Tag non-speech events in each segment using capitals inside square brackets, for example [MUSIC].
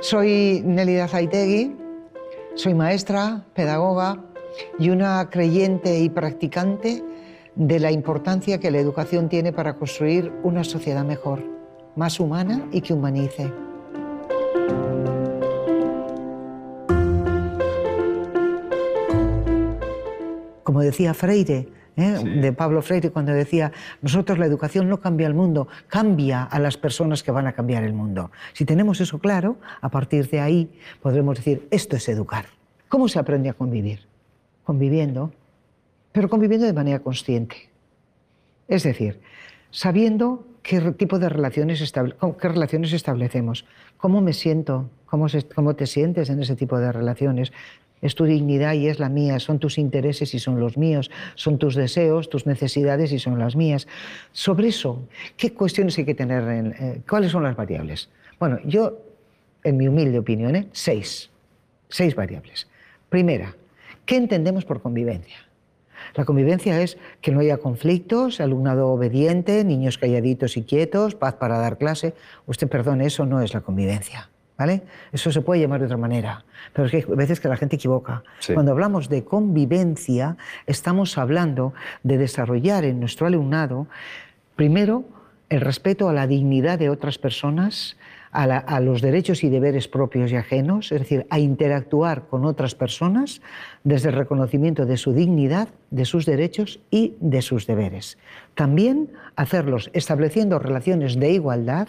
Soy Nelida Zaitegui, soy maestra, pedagoga y una creyente y practicante de la importancia que la educación tiene para construir una sociedad mejor, más humana y que humanice. Como decía Freire, ¿eh? de Pablo Freire, cuando decía, nosotros la educación no cambia el mundo, cambia a las personas que van a cambiar el mundo. Si tenemos eso claro, a partir de ahí podremos decir, esto es educar. ¿Cómo se aprende a convivir? Conviviendo, pero conviviendo de manera consciente. Es decir, sabiendo qué tipo de relaciones, qué relaciones establecemos, cómo me siento, cómo, cómo te sientes en ese tipo de relaciones, es tu dignidad y es la mía, son tus intereses y son los míos, son tus deseos, tus necesidades y son las mías. Sobre eso, ¿qué cuestiones hay que tener? En, eh, ¿Cuáles son las variables? Bueno, yo, en mi humilde opinión, ¿eh? seis, seis variables. Primera, ¿qué entendemos por convivencia? La convivencia es que no haya conflictos, alumnado obediente, niños calladitos y quietos, paz para dar clase. Usted perdone, eso no es la convivencia. ¿Vale? Eso se puede llamar de otra manera, pero es que hay veces que la gente equivoca. Cuando hablamos de convivencia, estamos hablando de desarrollar en nuestro alumnado, primero, el respeto a la dignidad de otras personas, a, los derechos y deberes propios y ajenos, es decir, a interactuar con otras personas desde el reconocimiento de su dignidad, de sus derechos y de sus deberes. También hacerlos estableciendo relaciones de igualdad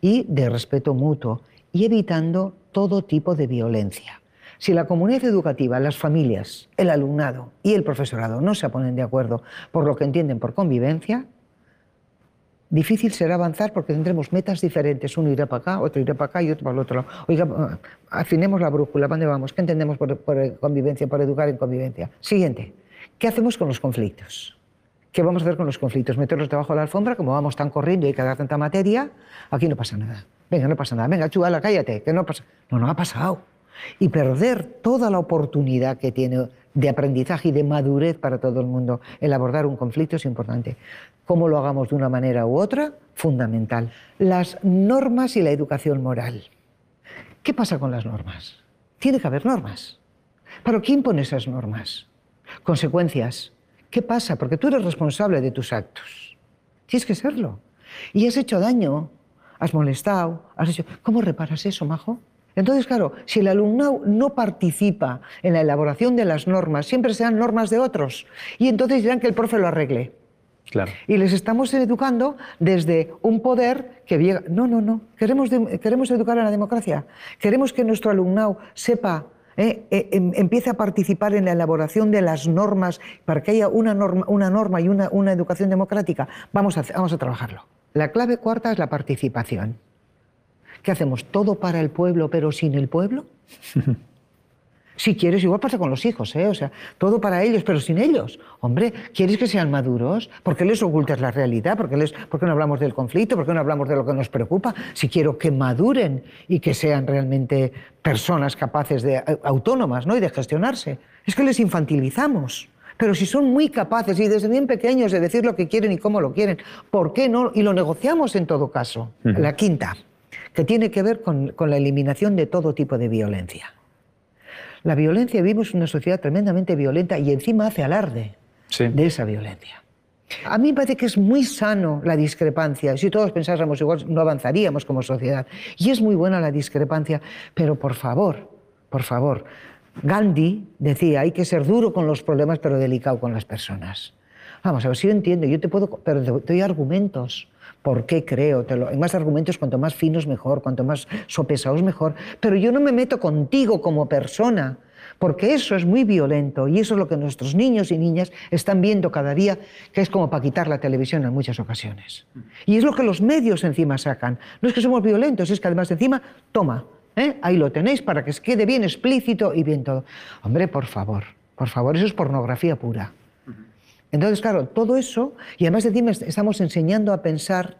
y de respeto mutuo y evitando todo tipo de violencia. Si la comunidad educativa, las familias, el alumnado y el profesorado no se ponen de acuerdo por lo que entienden por convivencia, difícil será avanzar porque tendremos metas diferentes. Uno irá para acá, otro irá para acá y otro para el otro lado. Oiga, afinemos la brújula, ¿para dónde vamos? ¿Qué entendemos por, por convivencia, por educar en convivencia? Siguiente, ¿qué hacemos con los conflictos? ¿Qué vamos a hacer con los conflictos? ¿Meterlos debajo de la alfombra? Como vamos tan corriendo y hay que dar tanta materia, aquí no pasa nada. Venga, no pasa nada. Venga, chuvala, cállate, que no pasa. No, no ha pasado. Y perder toda la oportunidad que tiene de aprendizaje y de madurez para todo el mundo el abordar un conflicto es importante. Cómo lo hagamos de una manera u otra, fundamental. Las normas y la educación moral. ¿Qué pasa con las normas? Tiene que haber normas. ¿Pero quién pone esas normas? Consecuencias. ¿Qué pasa? Porque tú eres responsable de tus actos. Tienes que serlo. Y has hecho daño has molestado, has hecho... ¿Cómo reparas eso, Majo? Entonces, claro, si el alumnado no participa en la elaboración de las normas, siempre serán normas de otros. Y entonces dirán que el profe lo arregle. Claro. Y les estamos educando desde un poder que llega... No, no, no. Queremos, queremos educar a la democracia. Queremos que nuestro alumnado sepa eh, eh, em, empiece a participar en la elaboración de las normas para que haya una norma, una norma y una, una educación democrática. Vamos a, vamos a trabajarlo. La clave cuarta es la participación. ¿Qué hacemos? ¿Todo para el pueblo pero sin el pueblo? [LAUGHS] si quieres, igual pasa con los hijos, ¿eh? O sea, todo para ellos pero sin ellos. Hombre, ¿quieres que sean maduros? ¿Por qué les ocultas la realidad? ¿Por qué, les, ¿Por qué no hablamos del conflicto? ¿Por qué no hablamos de lo que nos preocupa? Si quiero que maduren y que sean realmente personas capaces de, autónomas, ¿no? Y de gestionarse. Es que les infantilizamos. Pero si son muy capaces y desde bien pequeños de decir lo que quieren y cómo lo quieren, ¿por qué no? Y lo negociamos en todo caso. La quinta, que tiene que ver con, la eliminación de todo tipo de violencia. La violencia, vivimos una sociedad tremendamente violenta y encima hace alarde de esa violencia. A mí me parece que es muy sano la discrepancia. Si todos pensáramos igual, no avanzaríamos como sociedad. Y es muy buena la discrepancia, pero por favor, por favor, Gandhi decía, hay que ser duro con los problemas, pero delicado con las personas. Vamos a ver si yo entiendo, yo te puedo, pero te doy argumentos. ¿Por qué creo? Te hay más argumentos, cuanto más finos mejor, cuanto más sopesados mejor. Pero yo no me meto contigo como persona, porque eso es muy violento y eso es lo que nuestros niños y niñas están viendo cada día, que es como para quitar la televisión en muchas ocasiones. Y es lo que los medios encima sacan. No es que somos violentos, es que además encima, toma, ¿Eh? Ahí lo tenéis para que quede bien explícito y bien todo. Hombre, por favor, por favor, eso es pornografía pura. Entonces, claro, todo eso, y además encima estamos enseñando a pensar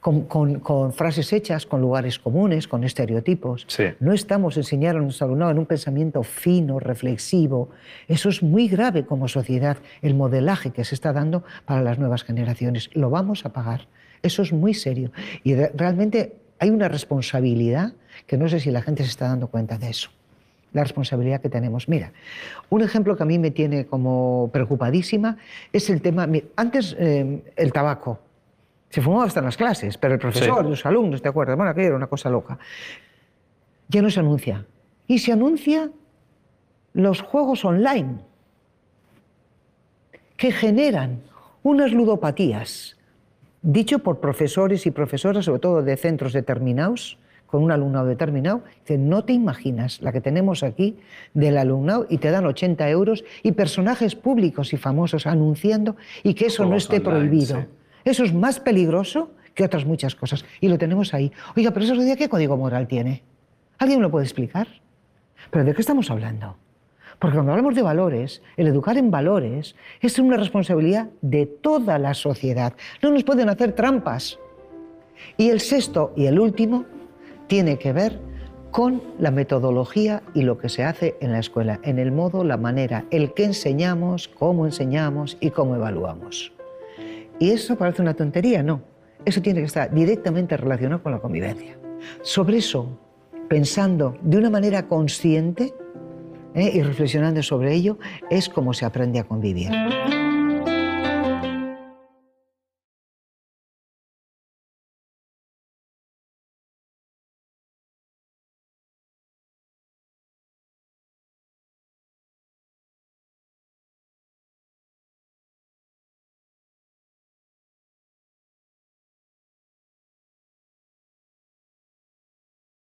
con, frases hechas, con lugares comunes, con estereotipos. No estamos enseñando a nuestro alumnado en un pensamiento fino, reflexivo. Eso es muy grave como sociedad, el modelaje que se está dando para las nuevas generaciones. Lo vamos a pagar. Eso es muy serio. Y realmente hay una responsabilidad que no sé si la gente se está dando cuenta de eso, la responsabilidad que tenemos. Mira, un ejemplo que a mí me tiene como preocupadísima es el tema, antes eh, el tabaco, se fumaba hasta en las clases, pero el profesor, los alumnos, ¿te acuerdas? Bueno, aquello era una cosa loca. Ya no se anuncia. Y se anuncia los juegos online, que generan unas ludopatías, dicho por profesores y profesoras, sobre todo de centros determinados, con un alumnado determinado, que no te imaginas la que tenemos aquí del alumnado y te dan 80 euros y personajes públicos y famosos anunciando y que eso no esté prohibido. Eso es más peligroso que otras muchas cosas. Y lo tenemos ahí. Oiga, pero eso día ¿qué código moral tiene? ¿Alguien me lo puede explicar? ¿Pero de qué estamos hablando? Porque cuando hablamos de valores, el educar en valores es una responsabilidad de toda la sociedad. No nos pueden hacer trampas. Y el sexto y el último tiene que ver con la metodología y lo que se hace en la escuela, en el modo, la manera, el que enseñamos, cómo enseñamos y cómo evaluamos. Y eso parece una tontería, no. Eso tiene que estar directamente relacionado con la convivencia. Sobre eso, pensando de una manera consciente ¿eh? y reflexionando sobre ello, es como se aprende a convivir.